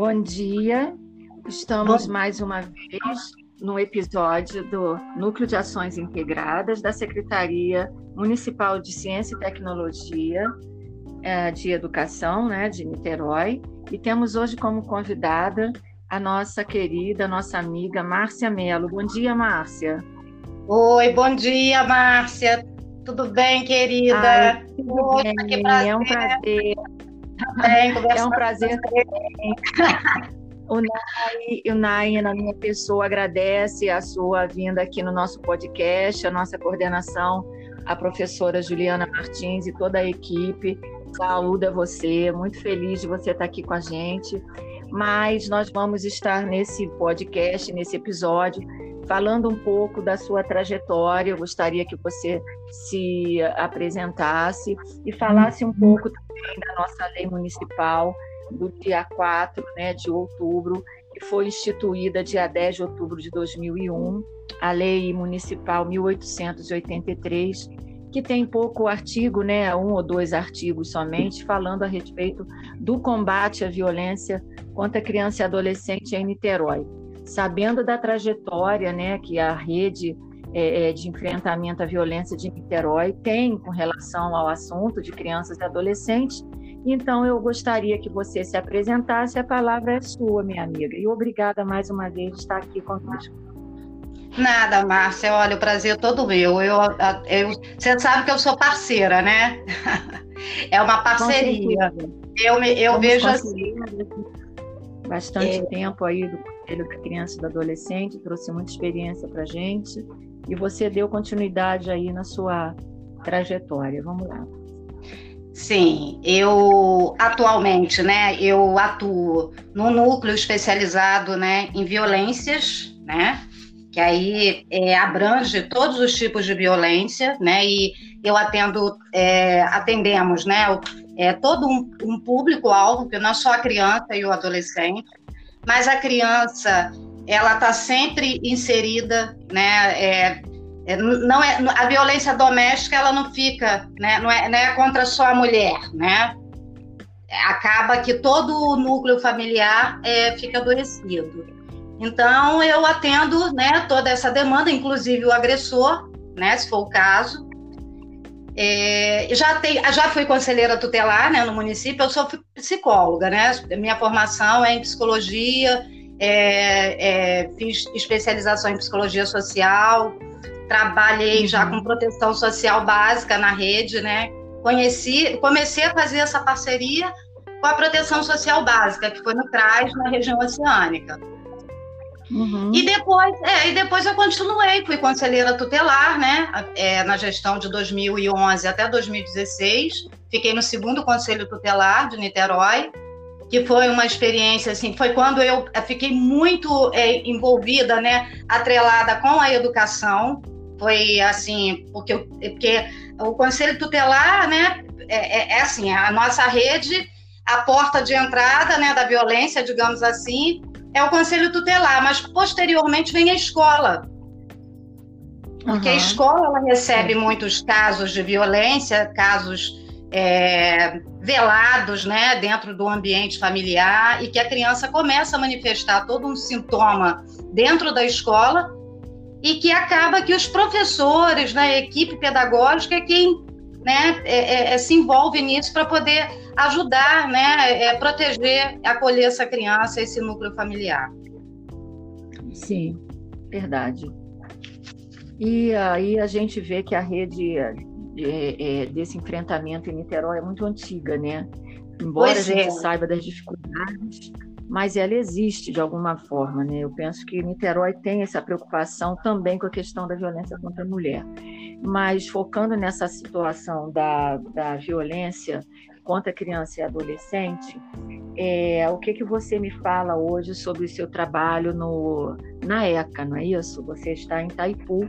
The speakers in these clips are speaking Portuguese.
Bom dia, estamos Bom... mais uma vez no episódio do Núcleo de Ações Integradas da Secretaria Municipal de Ciência e Tecnologia é, de Educação, né, de Niterói, e temos hoje como convidada a nossa querida, nossa amiga Márcia Mello. Bom dia, Márcia. Oi, bom dia, Márcia. Tudo bem, querida? Ai, tudo bem. É um prazer. Também, é um prazer. O Nai, o Nai, na minha pessoa, agradece a sua vinda aqui no nosso podcast, a nossa coordenação, a professora Juliana Martins e toda a equipe. Saúda você, muito feliz de você estar aqui com a gente. Mas nós vamos estar nesse podcast, nesse episódio, falando um pouco da sua trajetória. Eu gostaria que você se apresentasse e falasse um pouco também da nossa lei municipal do dia 4 né, de outubro, que foi instituída dia 10 de outubro de 2001, a Lei Municipal 1883, que tem pouco artigo, né, um ou dois artigos somente, falando a respeito do combate à violência contra criança e adolescente em Niterói. Sabendo da trajetória né, que a rede é, de enfrentamento à violência de Niterói tem com relação ao assunto de crianças e adolescentes, então, eu gostaria que você se apresentasse. A palavra é sua, minha amiga. E obrigada mais uma vez de estar aqui conosco. Nada, Márcia. Olha, o prazer é todo meu. Eu, eu, você sabe que eu sou parceira, né? É uma parceria. Eu, eu vejo assim. Bastante é... tempo aí do Conselho da Criança e do Adolescente, trouxe muita experiência para gente. E você deu continuidade aí na sua trajetória. Vamos lá. Sim, eu atualmente, né, eu atuo no núcleo especializado, né, em violências, né, que aí é, abrange todos os tipos de violência, né, e eu atendo, é, atendemos, né, é, todo um, um público-alvo, que não é só a criança e o adolescente, mas a criança, ela está sempre inserida, né, é, é, não é a violência doméstica ela não fica né não é, não é contra só a mulher né? Acaba que todo o núcleo familiar é, fica adoecido. Então eu atendo né toda essa demanda inclusive o agressor né se for o caso é, já tem já fui conselheira tutelar né no município eu sou psicóloga né minha formação é em psicologia é, é fiz especialização em psicologia social trabalhei já uhum. com proteção social básica na rede, né? Conheci, comecei a fazer essa parceria com a proteção social básica, que foi no CRAS, na região oceânica. Uhum. E depois, é, e depois eu continuei, fui conselheira tutelar, né, é, na gestão de 2011 até 2016. Fiquei no segundo conselho tutelar de Niterói, que foi uma experiência assim, foi quando eu fiquei muito é, envolvida, né, atrelada com a educação foi assim, porque, porque o conselho tutelar, né, é, é, é, assim, a nossa rede, a porta de entrada, né, da violência, digamos assim, é o conselho tutelar, mas posteriormente vem a escola. Porque uhum. a escola ela recebe muitos casos de violência, casos é, velados, né, dentro do ambiente familiar e que a criança começa a manifestar todo um sintoma dentro da escola e que acaba que os professores, né, a equipe pedagógica é quem né, é, é, é se envolve nisso para poder ajudar, né, é, proteger, acolher essa criança, esse núcleo familiar. Sim, verdade. E aí a gente vê que a rede é, é, desse enfrentamento em Niterói é muito antiga, né? Embora pois a gente saiba das dificuldades, mas ela existe de alguma forma. Né? Eu penso que Niterói tem essa preocupação também com a questão da violência contra a mulher. Mas focando nessa situação da, da violência contra criança e adolescente, é, o que, que você me fala hoje sobre o seu trabalho no, na ECA, não é isso? Você está em Itaipu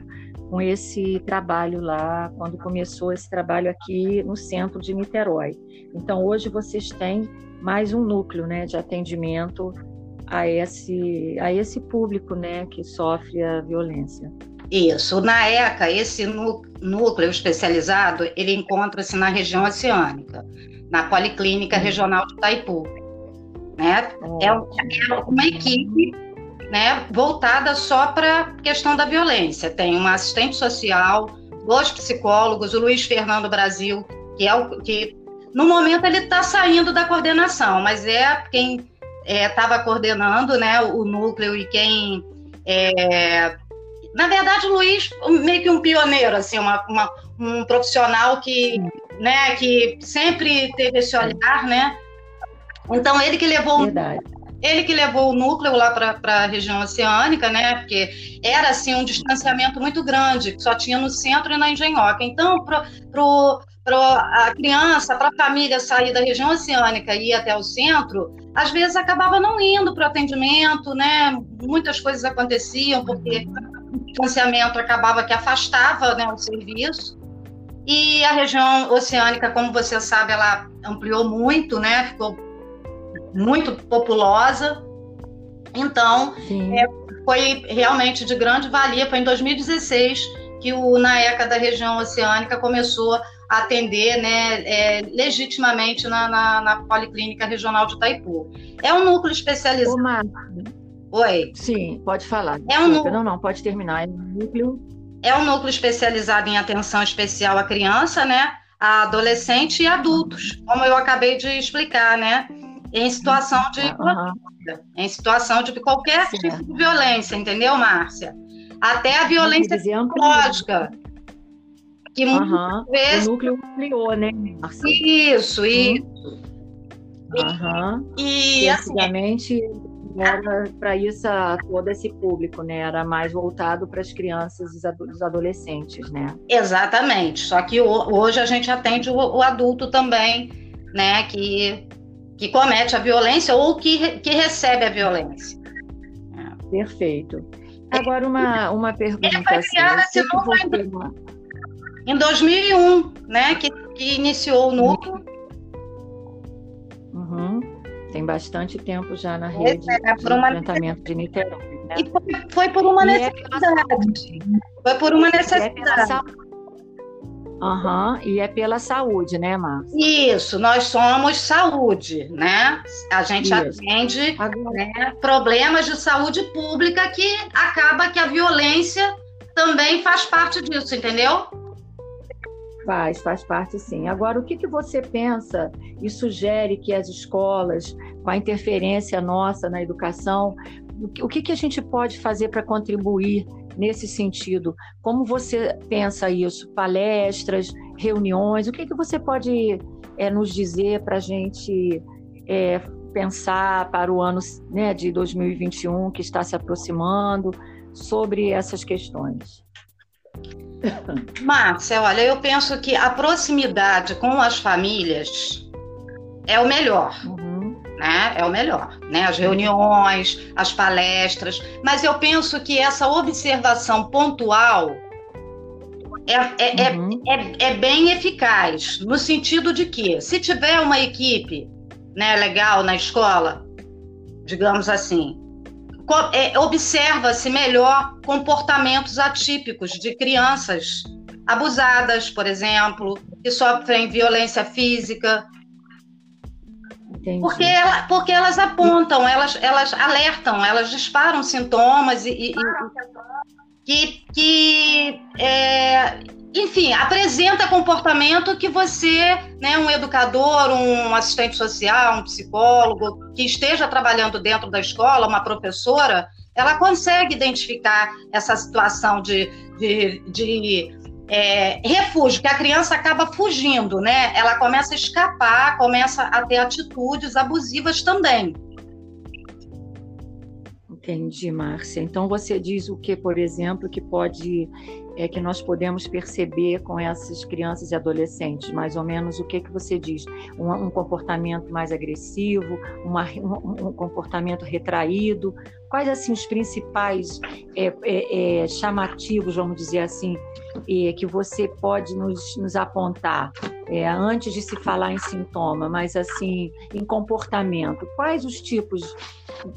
com esse trabalho lá, quando começou esse trabalho aqui no centro de Niterói. Então, hoje vocês têm mais um núcleo né, de atendimento a esse, a esse público né, que sofre a violência. Isso. Na ECA, esse núcleo especializado, ele encontra-se na região oceânica, na Policlínica Regional de Itaipu. Né? É, é uma equipe né, voltada só para a questão da violência. Tem uma assistente social, dois psicólogos, o Luiz Fernando Brasil, que é o que no momento ele está saindo da coordenação, mas é quem estava é, coordenando né, o núcleo e quem. É, na verdade, o Luiz, meio que um pioneiro, assim, uma, uma, um profissional que, né, que sempre teve esse olhar, né? Então, ele que levou. Verdade ele que levou o núcleo lá para a região oceânica, né? Porque era assim um distanciamento muito grande, só tinha no centro e na Engenhoca. Então, para a criança, para a família sair da região oceânica e ir até o centro, às vezes acabava não indo para o atendimento, né? Muitas coisas aconteciam porque o distanciamento acabava que afastava né, o serviço. E a região oceânica, como você sabe, ela ampliou muito, né? Ficou muito populosa. Então, é, foi realmente de grande valia. Foi em 2016 que o NAECA da região oceânica começou a atender né, é, legitimamente na, na, na, Policlínica Regional de Itaipu. É um núcleo especializado. Ô, Oi. Sim, pode falar. É um núcleo... Não, não, pode terminar. É um núcleo. É um núcleo especializado em atenção especial à criança, né? A adolescente e adultos, como eu acabei de explicar, né? em situação de uhum. em situação de qualquer Sim. tipo de violência, entendeu, Márcia? Até a violência psicológica. Que muitas vezes. O núcleo ampliou, né? Márcia? Isso, e. Uhum. E, e, assim, antigamente era para isso todo esse público, né? Era mais voltado para as crianças e os adolescentes, né? Exatamente. Só que hoje a gente atende o adulto também, né? Que que comete a violência ou que, que recebe a violência. Perfeito. Agora, uma, uma pergunta. Ele foi criado assim, você... em 2001, né, que, que iniciou o núcleo. Tem bastante tempo já na rede é, de uma... enfrentamento de Niterói. Né? E foi, foi, por uma é necessidade. É foi por uma necessidade. Uhum, e é pela saúde, né, Márcia? Isso, nós somos saúde, né? A gente Isso. atende né, problemas de saúde pública que acaba que a violência também faz parte disso, entendeu? Faz, faz parte sim. Agora, o que, que você pensa e sugere que as escolas, com a interferência nossa na educação, o que, que a gente pode fazer para contribuir nesse sentido? Como você pensa isso? Palestras, reuniões? O que, que você pode é, nos dizer para a gente é, pensar para o ano né, de 2021 que está se aproximando sobre essas questões? Márcia, olha, eu penso que a proximidade com as famílias é o melhor. Uhum né? É o melhor, né? As reuniões, as palestras, mas eu penso que essa observação pontual é, é, é uhum. é, é, é, bem eficaz, no sentido de que, se tiver uma equipe né, legal na escola, digamos assim, é, observa-se melhor comportamentos atípicos de crianças abusadas, por exemplo, que sofrem violência física, porque, ela, porque elas apontam, elas, elas alertam, elas disparam sintomas e, e, e que, que é, enfim, apresenta comportamento que você, né, um educador, um assistente social, um psicólogo que esteja trabalhando dentro da escola, uma professora, ela consegue identificar essa situação de, de, de é, refúgio, que a criança acaba fugindo, né? Ela começa a escapar, começa a ter atitudes abusivas também. Entendi, Márcia. Então você diz o que, por exemplo, que pode é que nós podemos perceber com essas crianças e adolescentes, mais ou menos o que que você diz? Um, um comportamento mais agressivo, uma, um, um, comportamento retraído? Quais assim os principais é, é, é, chamativos, vamos dizer assim, é, que você pode nos, nos apontar é, antes de se falar em sintoma, mas assim em comportamento? Quais os tipos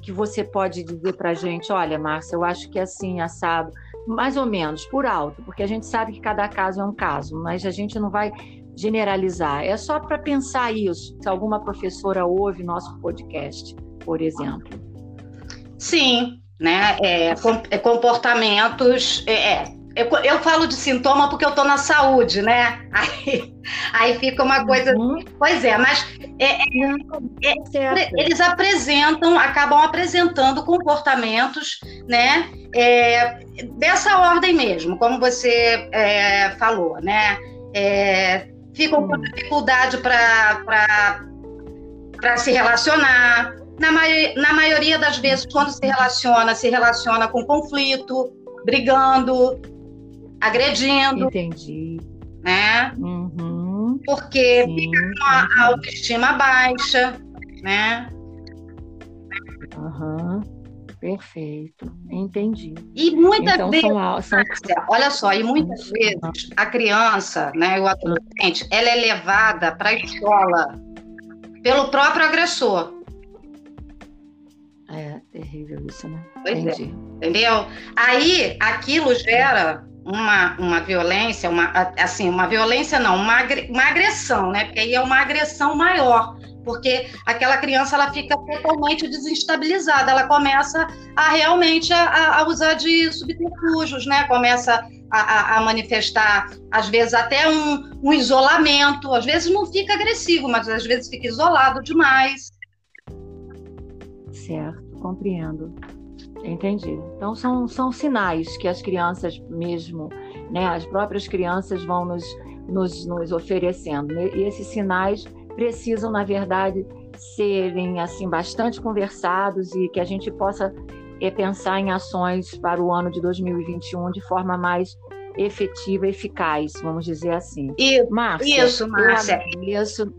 que você pode dizer para gente? Olha, Márcia, eu acho que é assim assado mais ou menos, por alto, porque a gente sabe que cada caso é um caso, mas a gente não vai generalizar. É só para pensar isso, se alguma professora ouve nosso podcast, por exemplo. Sim, né? É, é comportamentos. É, é, eu, eu, falo de sintoma porque eu estou na saúde, né? Aí, aí fica uma coisa. Uhum. Pois é, mas é, é, é eles apresentam, acabam apresentando comportamentos, né? É, dessa ordem mesmo, como você é, falou, né? ficam com dificuldade para se relacionar. Na, na maioria das vezes, quando se relaciona, se relaciona com conflito, brigando, agredindo. Entendi. Né? Uhum. Porque Sim. fica com a autoestima baixa, né? Uhum. Perfeito, entendi. E muitas então, vezes, são, são... olha só, e muitas vezes a criança, né, o adolescente, ela é levada para a escola pelo próprio agressor. É terrível isso, né? Pois é. entendi. É. Entendeu? Aí aquilo gera uma, uma violência, uma, assim, uma violência não, uma, uma agressão, né? Porque aí é uma agressão maior, porque aquela criança ela fica totalmente desestabilizada, ela começa a realmente a, a usar de subterfúgios, né? Começa a, a, manifestar, às vezes, até um, um isolamento, às vezes não fica agressivo, mas às vezes fica isolado demais. Certo, compreendo. Entendi. Então são, são sinais que as crianças mesmo, né, as próprias crianças vão nos, nos, nos oferecendo. E esses sinais precisam, na verdade, serem assim bastante conversados e que a gente possa é, pensar em ações para o ano de 2021 de forma mais efetiva, eficaz, vamos dizer assim. E, Márcia, isso, Márcia. Eu agradeço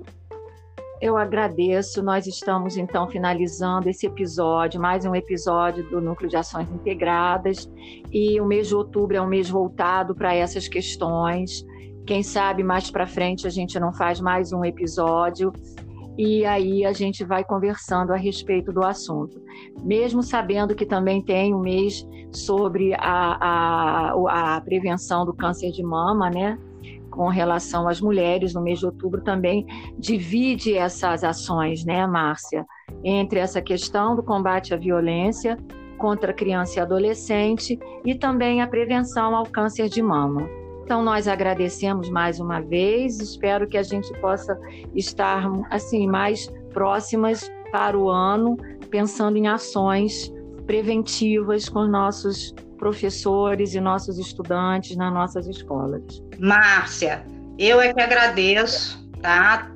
eu agradeço. Nós estamos então finalizando esse episódio, mais um episódio do Núcleo de Ações Integradas. E o mês de outubro é um mês voltado para essas questões. Quem sabe mais para frente a gente não faz mais um episódio e aí a gente vai conversando a respeito do assunto. Mesmo sabendo que também tem um mês sobre a, a, a prevenção do câncer de mama, né? Com relação às mulheres no mês de outubro também divide essas ações, né, Márcia, entre essa questão do combate à violência contra criança e adolescente e também a prevenção ao câncer de mama. Então nós agradecemos mais uma vez, espero que a gente possa estar assim mais próximas para o ano, pensando em ações preventivas com nossos professores e nossos estudantes nas nossas escolas. Márcia, eu é que agradeço, tá?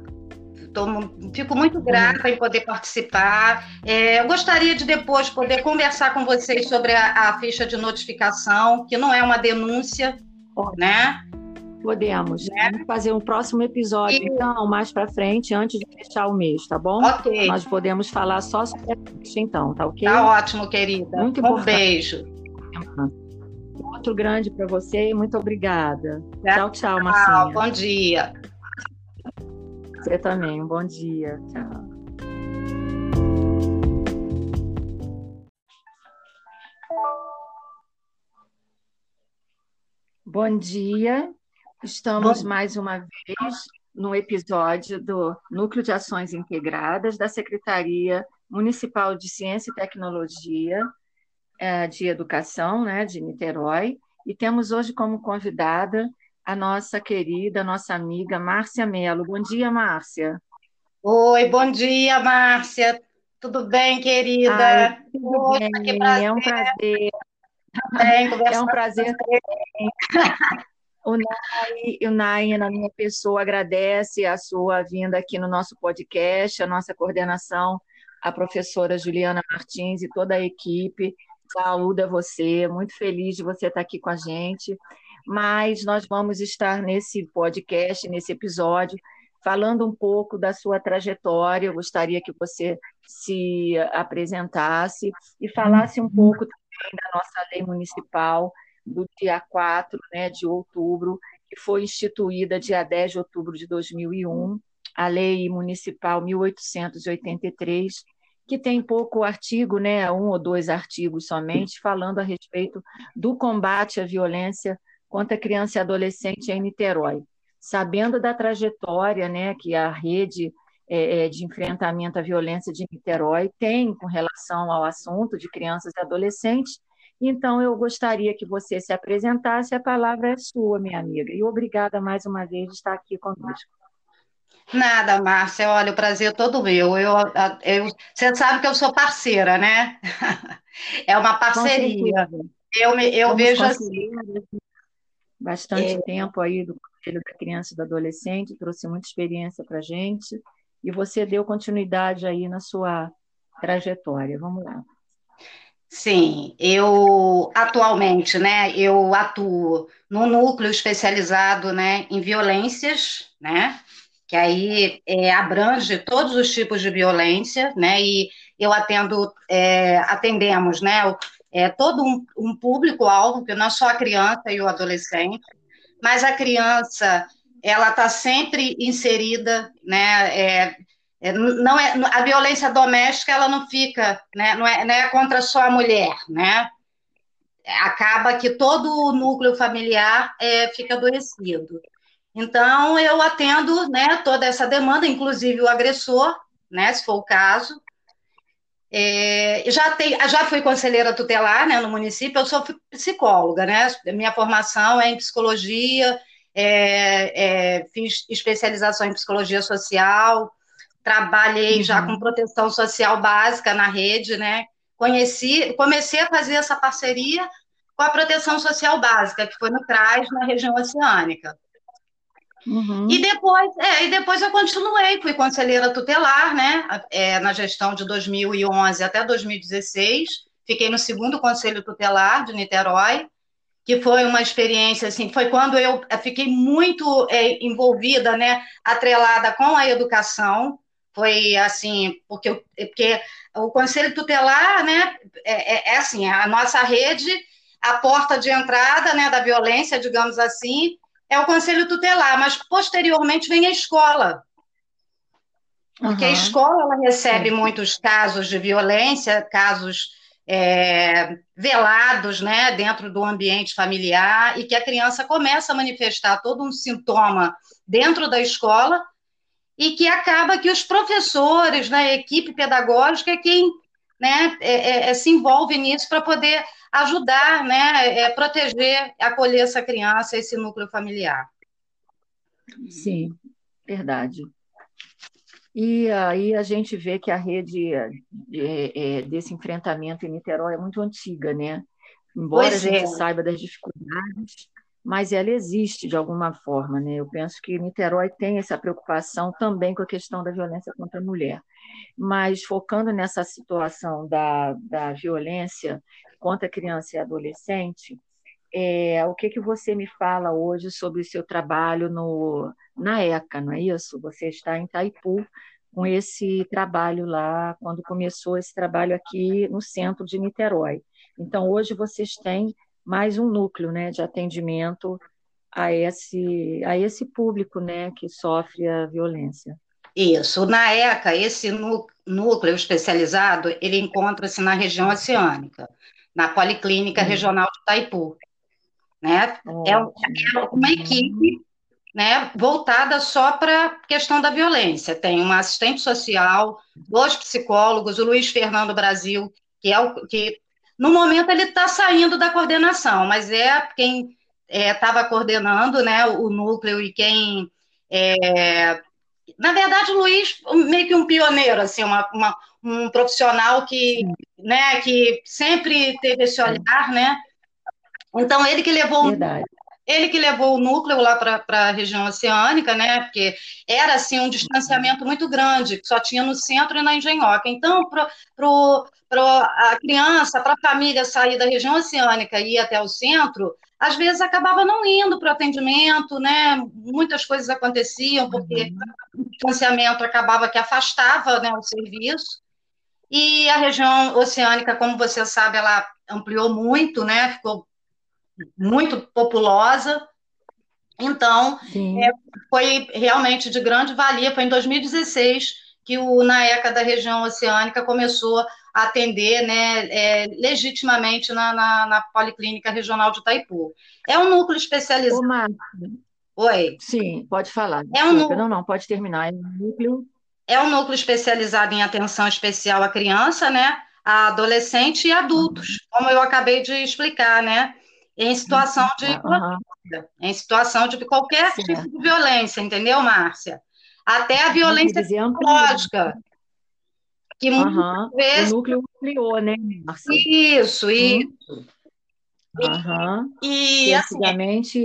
Tô, fico muito grata em poder participar. É, eu gostaria de depois poder conversar com vocês sobre a, a ficha de notificação, que não é uma denúncia, né? Podemos. Né? Vamos fazer um próximo episódio, e... então, mais para frente, antes de fechar o mês, tá bom? Ok. Nós podemos falar só sobre a ficha, então, tá ok? Tá ótimo, querida. Muito um beijo. Outro grande para você e muito obrigada. Tchau, tchau, Marcinha. Bom dia. Você também, um bom dia. Tchau. Bom dia, estamos Bom. mais uma vez no episódio do Núcleo de Ações Integradas da Secretaria Municipal de Ciência e Tecnologia de Educação, né, de Niterói, e temos hoje como convidada a nossa querida, nossa amiga Márcia Mello. Bom dia, Márcia. Oi, bom dia, Márcia. Tudo bem, querida? Ai, tudo bem, é um prazer. é um prazer O Nai, o Nai, na minha pessoa, agradece a sua vinda aqui no nosso podcast, a nossa coordenação, a professora Juliana Martins e toda a equipe Saúde a você, muito feliz de você estar aqui com a gente. Mas nós vamos estar nesse podcast, nesse episódio, falando um pouco da sua trajetória. Eu gostaria que você se apresentasse e falasse um pouco também da nossa lei municipal do dia 4 né, de outubro, que foi instituída dia 10 de outubro de 2001, a Lei Municipal 1883, que tem pouco artigo, né, um ou dois artigos somente, falando a respeito do combate à violência contra criança e adolescente em Niterói. sabendo da trajetória né, que a rede é, é, de enfrentamento à violência de Niterói tem com relação ao assunto de crianças e adolescentes. Então, eu gostaria que você se apresentasse, a palavra é sua, minha amiga. E obrigada mais uma vez de estar aqui conosco. Nada, Márcia, olha, o prazer é todo meu. Eu, eu, você sabe que eu sou parceira, né? É uma parceria. Eu, eu vejo assim. Bastante é... tempo aí do Conselho da Criança e do Adolescente, trouxe muita experiência para a gente e você deu continuidade aí na sua trajetória. Vamos lá. Sim, eu atualmente, né, eu atuo no núcleo especializado, né, em violências, né, que aí é, abrange todos os tipos de violência, né, e eu atendo, é, atendemos, né, é, todo um, um público-alvo, que não é só a criança e o adolescente, mas a criança ela está sempre inserida, né? É, é, não é a violência doméstica, ela não fica, né? Não é, não é contra só a mulher, né? Acaba que todo o núcleo familiar é, fica adoecido. Então eu atendo, né? Toda essa demanda, inclusive o agressor, né? Se for o caso. É, já, tem, já fui conselheira tutelar né, no município, eu sou psicóloga, né? Minha formação é em psicologia, é, é, fiz especialização em psicologia social, trabalhei uhum. já com proteção social básica na rede, né? Conheci, comecei a fazer essa parceria com a proteção social básica, que foi no CRAS, na região oceânica. Uhum. E depois, é, e depois eu continuei, fui conselheira tutelar, né? É, na gestão de 2011 até 2016. Fiquei no segundo conselho tutelar de Niterói que foi uma experiência assim, foi quando eu fiquei muito é, envolvida, né, atrelada com a educação, foi assim, porque, porque o conselho tutelar, né, é, é, é assim, a nossa rede, a porta de entrada, né, da violência, digamos assim, é o conselho tutelar, mas posteriormente vem a escola, porque uhum. a escola ela recebe muitos casos de violência, casos é, velados né, dentro do ambiente familiar e que a criança começa a manifestar todo um sintoma dentro da escola e que acaba que os professores, né, a equipe pedagógica é quem né, é, é, é se envolve nisso para poder ajudar, né, é, proteger, acolher essa criança, esse núcleo familiar. Sim, verdade. E aí a gente vê que a rede é, é, desse enfrentamento em Niterói é muito antiga, né? Embora pois a gente é. saiba das dificuldades, mas ela existe de alguma forma, né? Eu penso que Niterói tem essa preocupação também com a questão da violência contra a mulher. Mas focando nessa situação da, da violência contra criança e adolescente, é, o que, que você me fala hoje sobre o seu trabalho no, na ECA, não é isso? Você está em Itaipu com esse trabalho lá, quando começou esse trabalho aqui no centro de Niterói. Então, hoje vocês têm mais um núcleo né, de atendimento a esse, a esse público né, que sofre a violência. Isso. Na ECA, esse núcleo especializado, ele encontra-se na região oceânica, na Policlínica Regional de Itaipu. Né? É, é uma equipe né, voltada só para a questão da violência. Tem uma assistente social, dois psicólogos, o Luiz Fernando Brasil, que é o que no momento ele está saindo da coordenação, mas é quem estava é, coordenando né, o núcleo e quem é, na verdade, o Luiz, meio que um pioneiro, assim, uma, uma, um profissional que, né, que sempre teve esse olhar, né? Então, ele que levou Verdade. Ele que levou o núcleo lá para a região oceânica, né? Porque era assim um distanciamento muito grande, que só tinha no centro e na engenhoca. Então, para a criança, para a família sair da região oceânica e ir até o centro, às vezes acabava não indo para o atendimento, né? Muitas coisas aconteciam, porque uhum. o distanciamento acabava que afastava né, o serviço. E a região oceânica, como você sabe, ela ampliou muito, né? Ficou muito populosa. Então, é, foi realmente de grande valia. Foi em 2016 que o NAECA da região oceânica começou a atender né, é, legitimamente na, na, na, Policlínica Regional de Itaipu. É um núcleo especializado. Oi. Sim, pode falar. É um núcleo... Não, não, pode terminar. É um núcleo. É um núcleo especializado em atenção especial à criança, né? A adolescente e adultos, como eu acabei de explicar, né? Em situação de uhum. em situação de qualquer tipo de violência, entendeu, Márcia? Até a violência psicológica. Que muitas vezes... O núcleo ampliou, né, Márcia? Isso, isso. Uhum. E, e assim, antigamente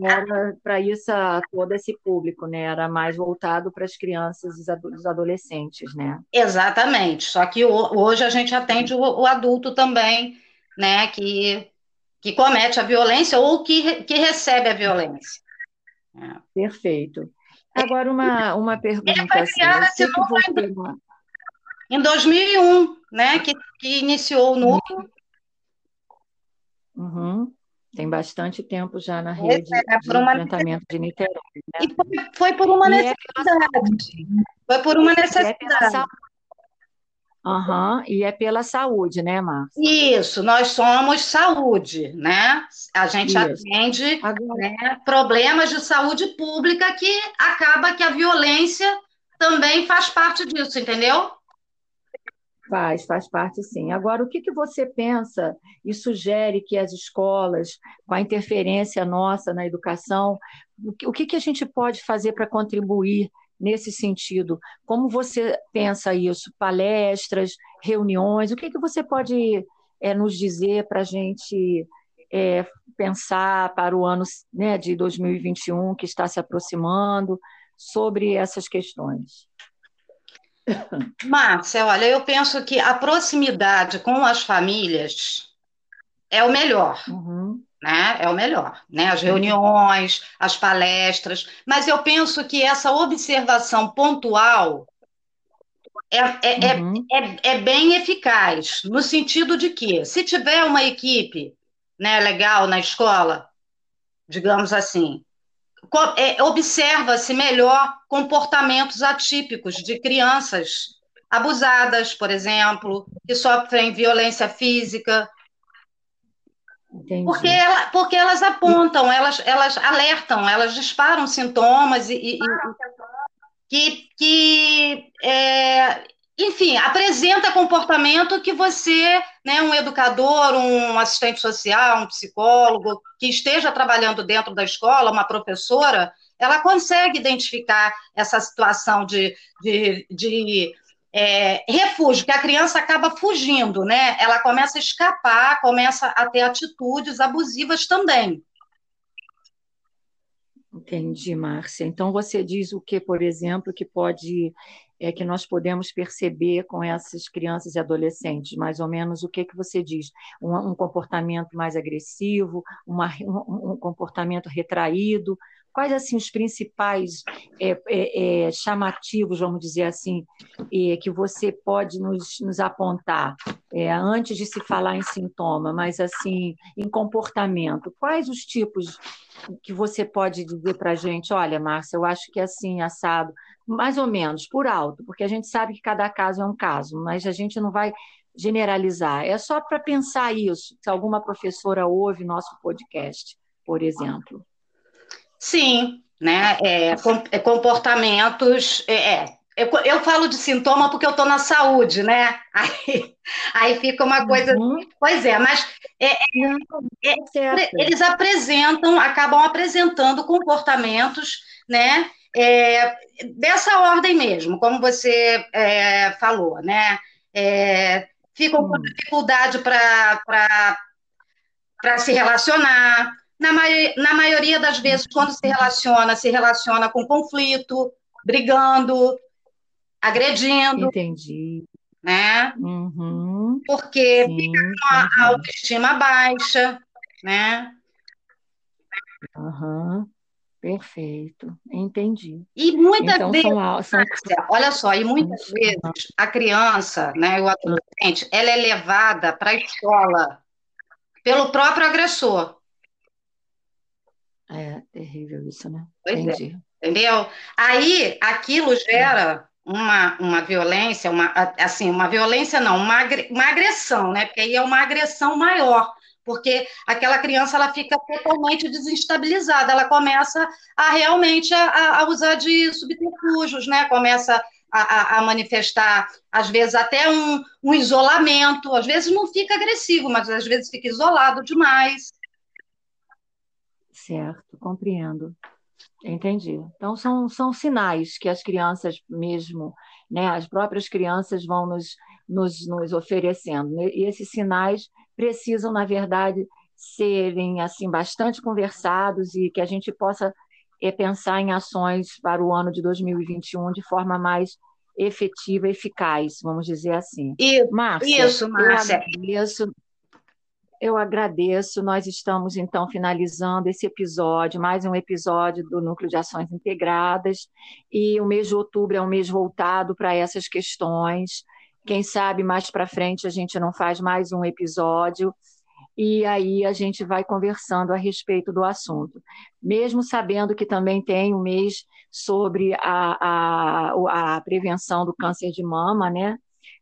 era para isso todo esse público, né? Era mais voltado para as crianças e os adolescentes, né? Exatamente. Só que hoje a gente atende o, adulto também, né? Que, que comete a violência ou que, que recebe a violência. É. Perfeito. Agora uma, uma pergunta. Ele foi criado assim, esse você... em 2001, né? Que, que iniciou o núcleo. Uhum. Tem bastante tempo já na rede é, de uma... enfrentamento de Niterói. Né? E foi, foi, por uma e é necessidade. É foi por uma necessidade. É uhum. E é pela saúde, né, Márcia? Isso, nós somos saúde, né? A gente Isso. atende né, problemas de saúde pública que acaba que a violência também faz parte disso, entendeu? Faz, faz parte sim. Agora, o que, que você pensa e sugere que as escolas, com a interferência nossa na educação, o que, que a gente pode fazer para contribuir nesse sentido? Como você pensa isso? Palestras, reuniões? O que, que você pode é, nos dizer para a gente é, pensar para o ano né, de 2021 que está se aproximando sobre essas questões? Márcia, olha, eu penso que a proximidade com as famílias é o melhor. Uhum. Né? É o melhor, né? As reuniões, as palestras, mas eu penso que essa observação pontual é, é, é uhum. é, é, é, bem eficaz, no sentido de que, se tiver uma equipe né, legal na escola, digamos assim, é, observa-se melhor comportamentos atípicos de crianças abusadas, por exemplo, que sofrem violência física. Porque, ela, porque elas apontam, elas, elas alertam, elas disparam sintomas e, e, e que, que é, enfim, apresenta comportamento que você, né, um educador, um assistente social, um psicólogo, que esteja trabalhando dentro da escola, uma professora, ela consegue identificar essa situação de, de, de é, refúgio, que a criança acaba fugindo, né? Ela começa a escapar, começa a ter atitudes abusivas também. Entendi, Márcia. Então você diz o que, por exemplo, que pode é que nós podemos perceber com essas crianças e adolescentes? Mais ou menos o que, que você diz? Um, um comportamento mais agressivo, uma, um, um, comportamento retraído? Quais assim os principais é, é, é, chamativos, vamos dizer assim, é, que você pode nos, nos apontar é, antes de se falar em sintoma, mas assim em comportamento? Quais os tipos que você pode dizer para a gente? Olha, Márcia, eu acho que é assim assado mais ou menos, por alto, porque a gente sabe que cada caso é um caso, mas a gente não vai generalizar. É só para pensar isso, se alguma professora ouve nosso podcast, por exemplo. Sim, né? É, é comportamentos. É, é, eu, eu, falo de sintoma porque eu estou na saúde, né? Aí, aí fica uma coisa. Uhum. Pois é, mas é, é, é eles apresentam, acabam apresentando comportamentos, né? É, dessa ordem mesmo, como você falou, né? É, ficam com dificuldade para se relacionar. Na, na maioria das vezes, quando se relaciona, se relaciona com conflito, brigando, agredindo. Entendi. Né? Uhum. Porque Sim, fica com a autoestima baixa, né? Uhum. Perfeito, entendi. E muitas então, vezes, são, são... olha só, e muitas vezes a criança, né, o adolescente, ela é levada para a escola pelo próprio agressor. É terrível isso, né? Pois é, entendi. É, entendeu? Aí aquilo gera uma, uma violência, uma, assim, uma violência não, uma, uma agressão, né? Porque aí é uma agressão maior, porque aquela criança ela fica totalmente desestabilizada, ela começa a realmente a, a usar de subterfúgios, né? Começa a, a, manifestar, às vezes, até um, um isolamento, às vezes não fica agressivo, mas às vezes fica isolado demais. Certo, compreendo. Entendi. Então, são, são sinais que as crianças mesmo, né, as próprias crianças vão nos, nos, nos oferecendo. E esses sinais precisam, na verdade, serem assim bastante conversados e que a gente possa é, pensar em ações para o ano de 2021 de forma mais efetiva e eficaz, vamos dizer assim. Isso, Márcia, isso, Márcia. Agradeço eu agradeço. Nós estamos, então, finalizando esse episódio, mais um episódio do Núcleo de Ações Integradas. E o mês de outubro é um mês voltado para essas questões. Quem sabe mais para frente a gente não faz mais um episódio e aí a gente vai conversando a respeito do assunto. Mesmo sabendo que também tem um mês sobre a, a, a prevenção do câncer de mama, né?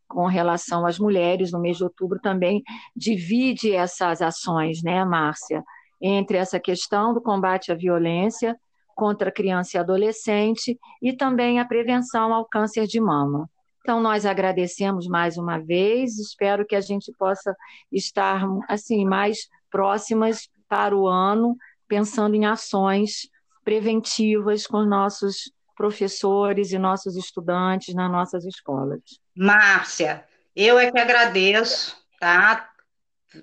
Com relação às mulheres, no mês de outubro também divide essas ações, né, Márcia, entre essa questão do combate à violência contra criança e adolescente e também a prevenção ao câncer de mama. Então nós agradecemos mais uma vez, espero que a gente possa estar assim mais próximas para o ano, pensando em ações preventivas com nossos professores e nossos estudantes nas nossas escolas. Márcia, eu é que agradeço, tá?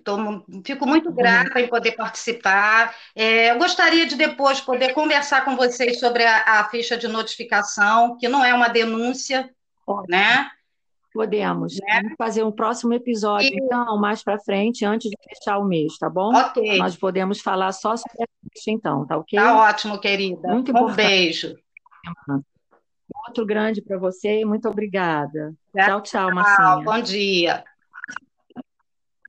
Tô, fico muito uhum. grata em poder participar. É, eu gostaria de depois poder conversar com vocês sobre a, a ficha de notificação, que não é uma denúncia, né? Podemos. Né? Vamos fazer um próximo episódio, e... então, mais para frente, antes de fechar o mês, tá bom? Ok. Nós podemos falar só sobre a ficha, então, tá ok? Tá ótimo, querida. Muito um importante. beijo. Outro grande para você e muito obrigada. Tchau, tchau, Marcinha. Bom dia.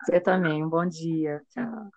Você também, um bom dia. Tchau.